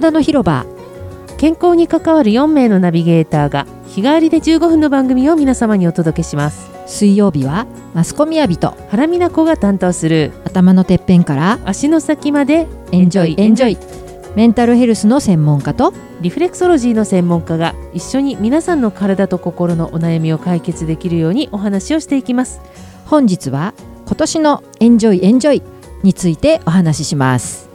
体の広場健康に関わる4名のナビゲーターが日替わりで15分の番組を皆様にお届けします。水曜日はマスコミヤビと原美奈子が担当する頭のてっぺんから足の先までエンジョイエンジョイメンタルヘルスの専門家とリフレクソロジーの専門家が一緒に皆さんの体と心のお悩みを解決できるようにお話をしていきます。本日は今年のエンジョイエンジョイについてお話しします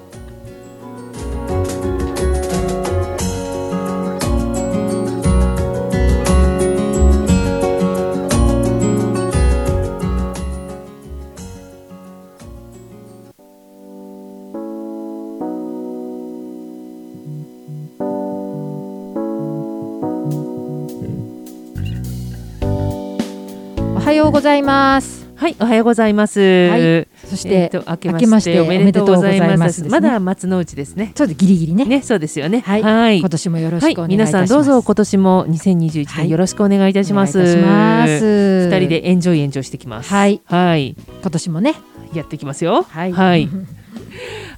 はようございます。はいおはようございます、はい。そして、えーと明けましておめでとうございまますすです。ね。まだ松の内ですね。ちょっとギリギリね。ねそうですよね。はい。はい。今年もよろはいしくお願いいた皆します、さんどうぞ今年も2021はい。年よろしくお願いいたします。お願いいたします。二人でエンジョイエンジョイしてきます。はい。はい、今年もね。やっていきますよ。はい。はい、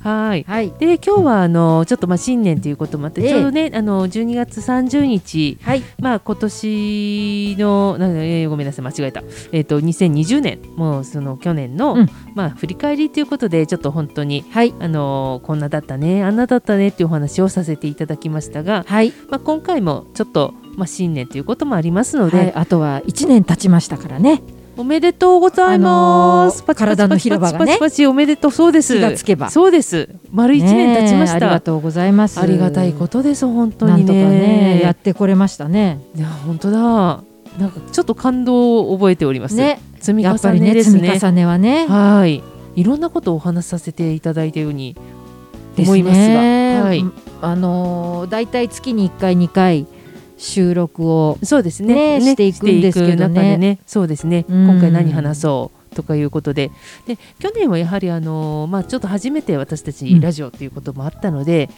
はい。はい。で今日はあのちょっとまあ新年ということもあって、ええ。ちょうどねあの12月30日。はい。まあ今年のなえーごめんなさい間違えた。えっ、と2020年。もうその去年の、うん。まあ振り返りということでちょっと本当にはい。あのこんなだったねあんなだったねっていうお話をさせていただきましたが、はい、まあ今回もちょっとまあ新年ということもありますので、はい、あとは一年経ちましたからねおめでとうございます。あのー体の広場がねパチパチおめでとうそうです。気がつけばそうです。丸一年経ちましねえありた。がとうございますありがたいことです本当にねね。やってこれましたねいや本当だ。なんかちょっと感動を覚えております。ね積み重ねですね。ね積み重ねはねはい。いろんなことをお話しさせていただいたように思いますが、ねはい。あのーだいたい月に1回2回収録をそうですね。ねしていくんですけどね。ね。そうですね。うん。今回何話そうとかいうことで。で去年はやはりあの、まあ、ちょっと初めて私たちうん。ラジオということもあったので、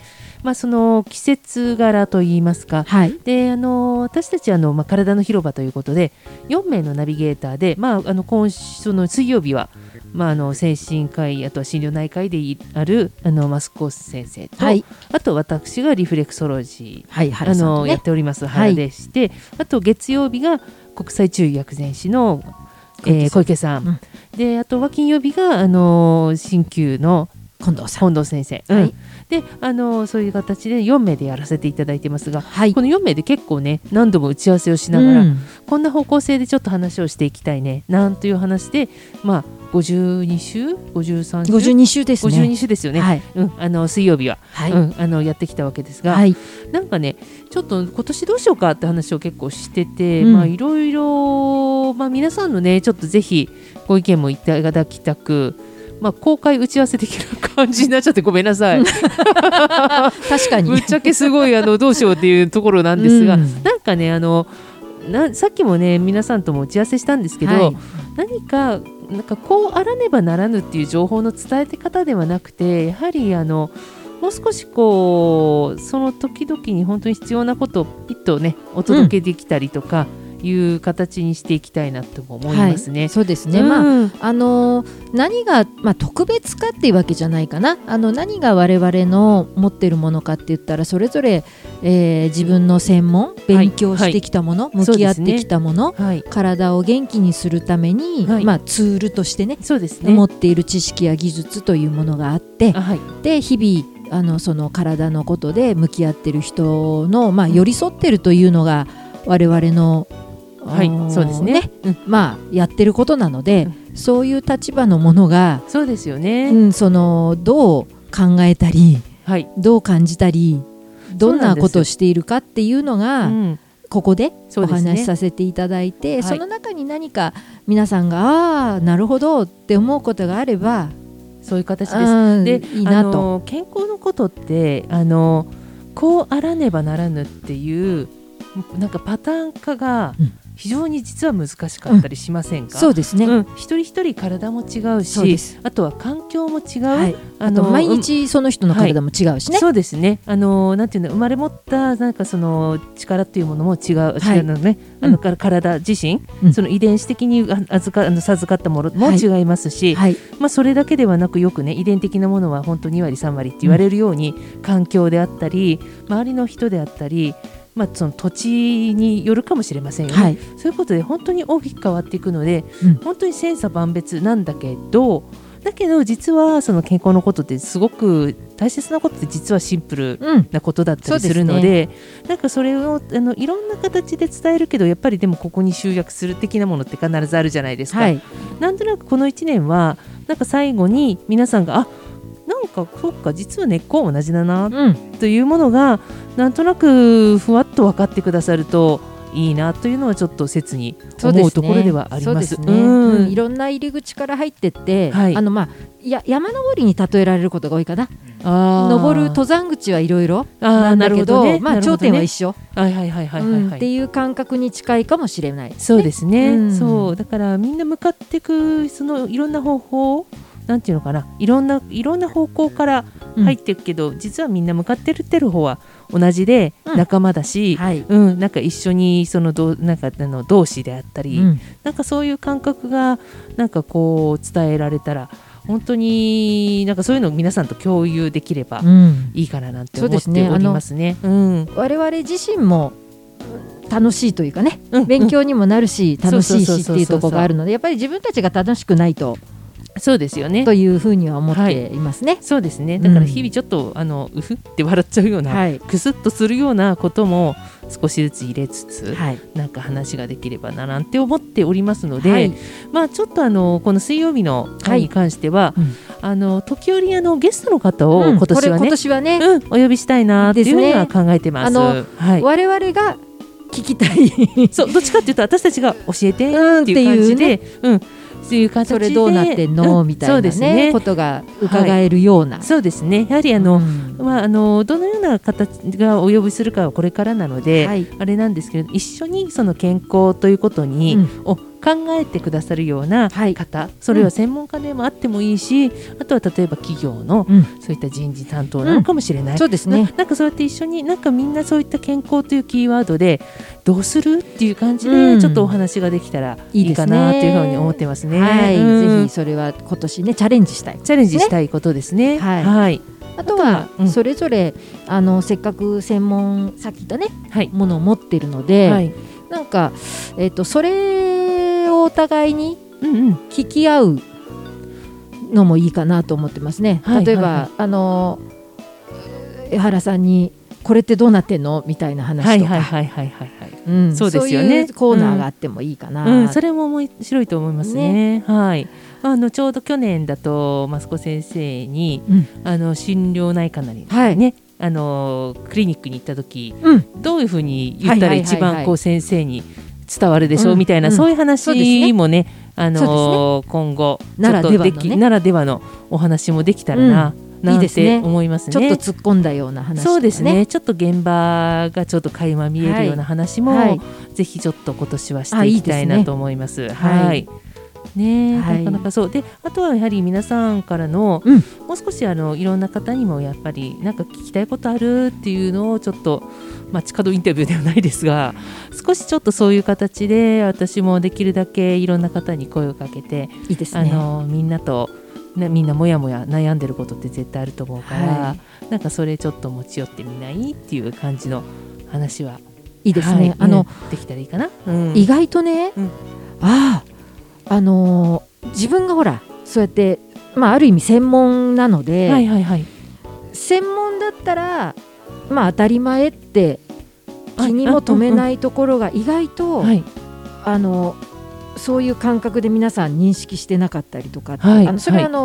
まあ、その季節柄といいますか。はい。であの私たちあの、まあ、体の広場ということで4名のナビゲーターで、まあ、あの今週その水曜日は、まあ、あの精神科医あとは心療内科医でいあるあのマスコス先生と、はい。あと私がリフレクソロジーはい原あの、やっておりますはい原でして、あと月曜日が国際中医薬膳師のえー小池さん、うん。であとは金曜日があの鍼灸の近藤さん。本堂先生、はい。うんであのそういう形で4名でやらせていただいてますが、はい。この4名で結構ね何度も打ち合わせをしながら、うん。こんな方向性でちょっと話をしていきたいねなんという話でまあ52週？53週？52週ですね。52週ですよね、はい。うん、あの水曜日は、はい。うん、あのやってきたわけですが、はい。なんかねちょっと今年どうしようかって話を結構してて、うん。まあいろいろ、まあ、皆さんのねちょっとぜひご意見もいただきたく、まあ、公開打ち合わせ的な感じになっちゃってごめんなさい。確かに。ぶっちゃけすごいあのどうしようっていうところなんですが、うん。なんかねあのなさっきもね皆さんとも打ち合わせしたんですけど、はい。何かなんかこうあらねばならぬっていう情報の伝え方ではなくてやはりあのもう少しこうその時々に本当に必要なことをピッとねお届けできたりとかいう形にしていきたいなとも思いますね。はい、そうですね、うん。まああのー何が、まあ、特別かっていうわけじゃないかな。あの何が我々の持ってるものかって言ったらそれぞれ、えー自分の専門勉強してきたもの、向き合ってきたもの、はい、体を元気にするために、はい。まあ、ツールとしてねそうですね。持っている知識や技術というものがあってあはい、で日々あのその体のことで向き合ってる人の、まあ、寄り添ってるというのが我々の、はいあのーそうですね。うんまあ、やってることなので、そういう立場のものが、そうですよね。うん、そのどう考えたりはい。どう感じたりどんなことをしているかっていうのが、うんここでお話しさせていただいてそ,、はいの中に何か皆さんがああなるほどって思うことがあればそういう形です。うんでいいなと。健康のことってあのこうあらねばならぬっていうなんかパターン化が、うん非常に実は難しかったりしませんか、そうですね、うん、一人一人体も違うしあとは環境も違う、はい、あと毎日その人の体も違うしね、そうですね。あのなんていうの生まれ持ったなんかその力っていうものも違う、はい。違うのね。あの、から体自身、うん。その遺伝子的にあ預かあの授かったものもはい。違いますし、はい。まあ、それだけではなくよくね遺伝的なものは本当2割3割って言われるように、環境であったり周りの人であったり、まあ、その土地によるかもしれませんよね、はい。そういうことで本当に大きく変わっていくので、うん。本当に千差万別なんだけどだけど実はその健康のことってすごく大切なことって実はシンプルうん。なことだったりするのでなんかそれをあのいろんな形で伝えるけどやっぱりでもここに集約する的なものって必ずあるじゃないですか。はい。なんとなくこの1年はなんか最後に皆さんがあなんかそっか実は根っこは同じだなうん。というものがなんとなくふわっと分かってくださるといいなというのはちょっと切に思うところではあります。そうですね、うん。うん。いろんな入り口から入ってって、はい。あのまあいや山登りに例えられることが多いかな。登る登山口はいろいろなんだけどなるほどね。まあ頂点は一緒、はいはいはいはいはい、うん。はいっていう感覚に近いかもしれないそうですね、うん。そう。だからみんな向かっていくそのいろんな方法なんていうのかないろんないろんな方向から入っていくけど、実はみんな向かってるってる方は同じでうん。仲間だし、はい、うんなんか一緒にそのどなんかあの同志であったり、うん。なんかそういう感覚がなんかこう伝えられたら本当になんかそういうのを皆さんと共有できればうん。いいかななんて思ってですね。おりますね。うん。我々自身もうん楽しいというかねうん勉強にもなるし楽しいしっていうところがあるのでやっぱり自分たちが楽しくないとそうですよねと。いうふうには思っていますね。そうですね。だから日々ちょっと、あのうふって笑っちゃうような、はい、くすっとするようなことも少しずつ入れつつ、はい、なんか話ができればななんて思っておりますので、はいまあちょっとあのこの水曜日の会に関しては、うんあの時折あのゲストの方をうん今年はねこれ今、年はね、うん、お呼びしたいなっていうですねのは考えてます。あのはい。我々が聞きたいそうどっちかっていうと私たちが教えてうんっていう感じで、うん、いう形でそれどうなってんの、うんみたいなそうですねねことが伺えるような。そうですね。やはりあの、うんまあ、あのどのような形がお呼びするかはこれからなので、はいあれなんですけれど一緒にその健康ということに、うんを考えてくださるようなはい方、それは専門家でもあってもいいし、あとは例えば企業のうんそういった人事担当なのかもしれない。そうですね。ななんかそうやって一緒になんかみんなそういった健康というキーワードでどうする？っていう感じうんでちょっとお話ができたらいいかなというふうに思ってますね。はい、うんぜひそれは今年ねチャレンジしたい。チャレンジしたいことですね。はいはい。あとはうんそれぞれ、あのせっかく専門さっき言ったねはい。ものを持ってるので、はい。なんかえっ、とそれをお互いにうんうん。聞き合うのもいいかなと思ってますね。はい例えば、はいはいあの江原さんにこれってどうなってんの？みたいな話とか、はいはいはいはいはいはい。うん。そうですよね。コーナーがあってもいいかな。うん、それも面白いと思いますね。はい。まああのちょうど去年だとマスコ先生に、うん。あの心療内科なりはい。ね、あのクリニックに行った時うん。どういうふうに言ったら一番こう先生に伝わるでしょう、うん。みたいな、うん。そういう話もね、あの今後ならではのお話もできたらな、なんていいですね思いますね。ちょっと突っ込んだような話とか、そうですね。ちょっと現場がちょっと垣間見えるような話も、はいぜひちょっと今年はしていきたいなと思います。ははいい。ねえ、はいなかなかそうであとはやはり皆さんからの、うんもう少しあのいろんな方にもやっぱりなんか聞きたいことあるっていうのをちょっと街角インタビューではないですが少しちょっとそういう形で私もできるだけいろんな方に声をかけて、あいいですね。のみんなと、ね、みんなもやもや悩んでることって絶対あると思うから、はなんかそれちょっと持ち寄ってみないっていう感じの話はいいですね。はいあの、うんできたらいいかな。うん意外とね、うんあああのー自分がほらそうやってまあある意味専門なので、はいはいはい。専門だったらまあ当たり前って気にも留めないところが意外と、はいあのそういう感覚で皆さん認識してなかったりとか、はいあのそれははい。あ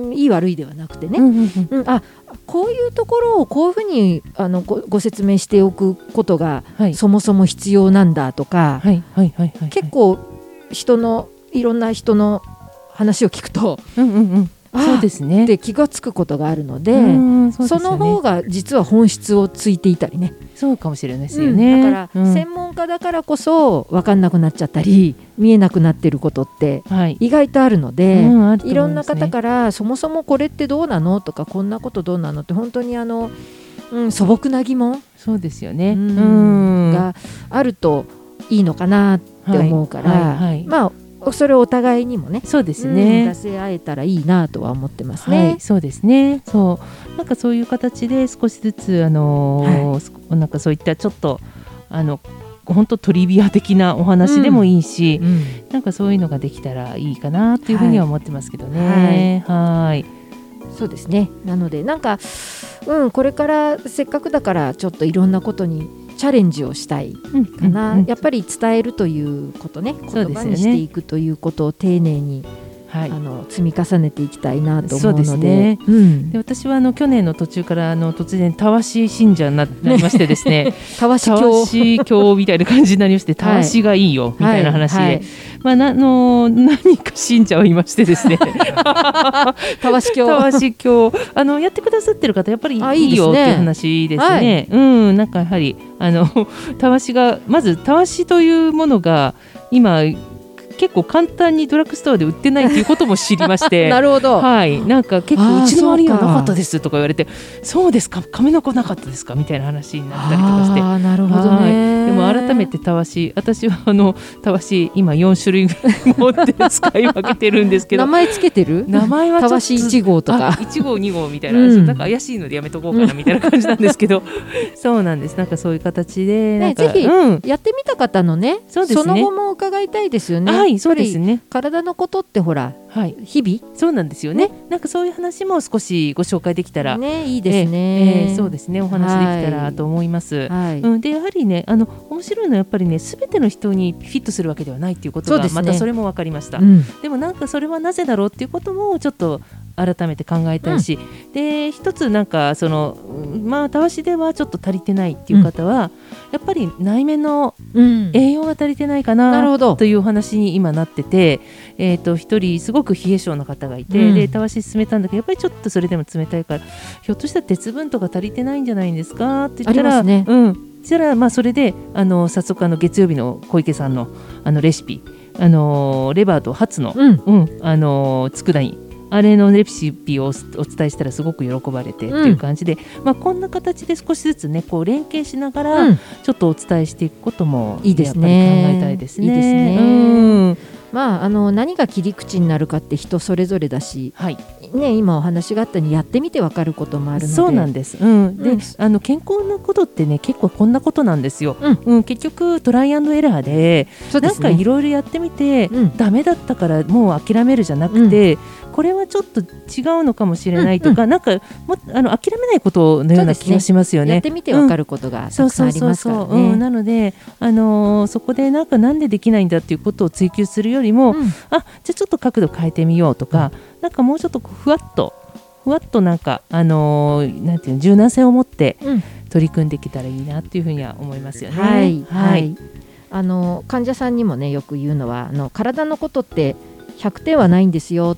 の、いい悪いではなくてね、うんうん。あこういうところをこういうふうにあのごご説明しておくことがはい。そもそも必要なんだとか、はいはいはいはい。結構人のいろんな人の話を聞くとうんうんうんそうですね。って気がつくことがあるので、うんその方が実は本質をついていたりね。そうかもしれないですよね、うん。だから、うん。専門家だからこそ分かんなくなっちゃったり見えなくなってることってはい。意外とあるので、うんあるといろんな方からそもそもこれってどうなのとかこんなことどうなのって本当にあの、うん、素朴な疑問そうですよね。うん。うん。があるといいのかなって思うから、はいはいはい。まあそれをお互いにもねそうですうんね出。せ合えたらいいなとは思ってますはいね。、そうですね。そう、なんかそういう形で少しずつあのーすなんかそういったちょっとあの本当トリビア的なお話でもいいし、うんなんかそういうのができたらいいかなっていうふうには思ってますけどね。はい。そうですねなのでなんか、うん、これからせっかくだからちょっといろんなことにチャレンジをしたいうんかな、うんうん。やっぱり伝えるということね。そうですよね。言葉にしていくということを丁寧に、はい。あ。の積み重ねていきたいなと思うそうのでですね。うん。で私はあの去年の途中からあの突然たわし信者にななりましてですね。たわし教。みたいな感じになりましてたわしがいいよみたいな話で、はい。はいまあなあの何か信者はいましてですね。たわし教。たわし教。あのやってくださってる方やっぱりあいいですね。いいよっていう話ですね。うん。なんかやはりあのたわしがまずたわしというものが今結構簡単にドラッグストアで売ってないということも知りまして。なるほど、はい、なんか結構うちの周りにはなかったですとか言われてそうですか？亀の子なかったですか？みたいな話になったりとかして。あーなるほどね。でも改めてたわし私はあのたわし今4種類ぐらい持って使い分けてるんですけど。名前つけてる？名前はたわし1号とあか1号2号みたいな、うん。なんか怪しいのでやめとこうかなみたいな感じなんですけど。そうなんです。なんかそういう形でなんか、ぜひうん。やってみた方のね。そうですね。の後も伺いたいですよねはいそうですね。体のことってほらはい。日々？そうなんですよね。なんかそういう話も少しご紹介できたら、ねいいですえね、えそうですね。お話できたらと思います。はい、うん、でやはりねあの面白いのはやっぱりねすべての人にフィットするわけではないっていうことが、ね。またそれも分かりました、うん。でもなんかそれはなぜだろうっていうこともちょっと改めて考えたいし、で一つなんかそのうんまあたわしではちょっと足りてないっていう方は、やっぱり内面のうん。栄養が足りてないかななるほど。というお話に今なってて、えー、と一人すごく冷え性の方がいて、うん。でたわし勧めたんだけどやっぱりちょっとそれでも冷たいからひょっとしたら鉄分とか足りてないんじゃないんですかって言ったらね。うん。そしたらまあそれであの早速あの月曜日の小池さんのあのレシピあのレバーとハツの、うん。うん、あの佃煮あれのレシピをおお伝えしたらすごく喜ばれてっていう感じで、まあ、こんな形で少しずつねこう連携しながら、うん。ちょっとお伝えしていくこともいいですやっぱりね考えたいですね。いいですね。うん。まああの何が切り口になるかって人それぞれだし、はい、ね、今お話があったようにやってみてわかることもあるので。そうなんです。うん、で、うん。あの健康なことってね、結構こんなことなんですよ。うん。うん、結局トライアンドエラーで、なんかいろいろやってみて、うん。ダメだったからもう諦めるじゃなくて、これはちょっと違うのかもしれないとか、なんかもあの諦めないことのような気がしますよね。やってみてわかることがそうそうん。たくさありますからね。なので、あのーそこでなんかなんでできないんだっていうことを追求するよりも、うん。あじゃあちょっと角度変えてみようとか、なんかもうちょっとふわっとふわっとなんかあのーなんていうの柔軟性を持ってうん。取り組んできたらいいなっていうふうには思いますよね。はい、ははい。い、あの患者さんにもねよく言うのはあの体のことって100点はないんですよ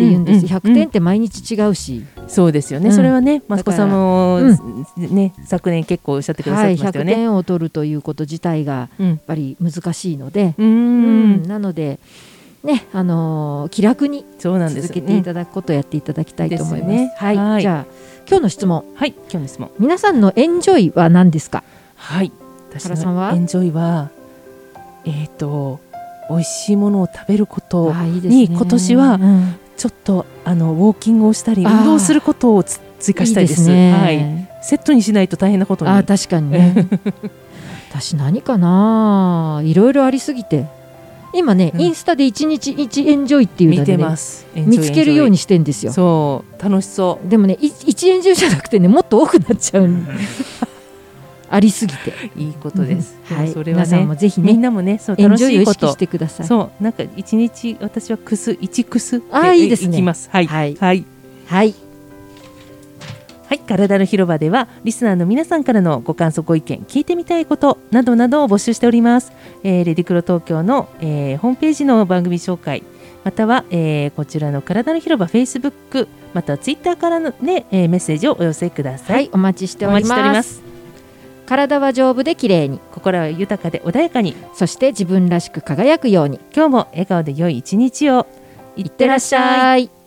って言うんです、うんうん100点って毎日違うし、そうですよね、うん。それはね、マスコさんも、うね、昨年結構おっしゃってくださはい、100ましたよね。点を取るということ自体がうん。やっぱり難しいので、うん。ん、なので、ねあのー気楽にそうなんです。続けていただくことをやっていただきたいと思います。ですね。はい、はい。じゃあ今日の質問。うんはい、今日の質問。皆さんのエンジョイは何ですか？はい、私原さんは？のエンジョイは、えっ、と、美味しいものを食べることあいいね。に今年はうんちょっとあのウォーキングをしたり運動することをつ追加したいです。ね。はい、セットにしないと大変なことに。あ確かにね。私何かな。いろいろありすぎて。今ね、うん。インスタで1日1エンジョイっていうので、ね。見つけるようにしてんですよ。そう。楽しそう。でもねい1エンジョイじゃなくてねもっと多くなっちゃう ありすぎて、いいことです。うん。はい。それは皆さんねもぜひみんねなもねそう楽ししいこと。てください。そう。なんか一日私はくす一くすあーいいですね。いきます。はい。はい。はい。はい。はい、体の広場ではリスナーの皆さんからのご感想ご意見聞いてみたいことなどなどを募集しております、えーレディクロ東京の、えーホームページの番組紹介または、えーこちらの体の広場 Facebook または Twitter からの、ねえーメッセージをお寄せください、はい。お待ちしております体は丈夫で綺麗に心は豊かで穏やかにそして自分らしく輝くように。今日も笑顔で良い一日を。いいってらっしゃい。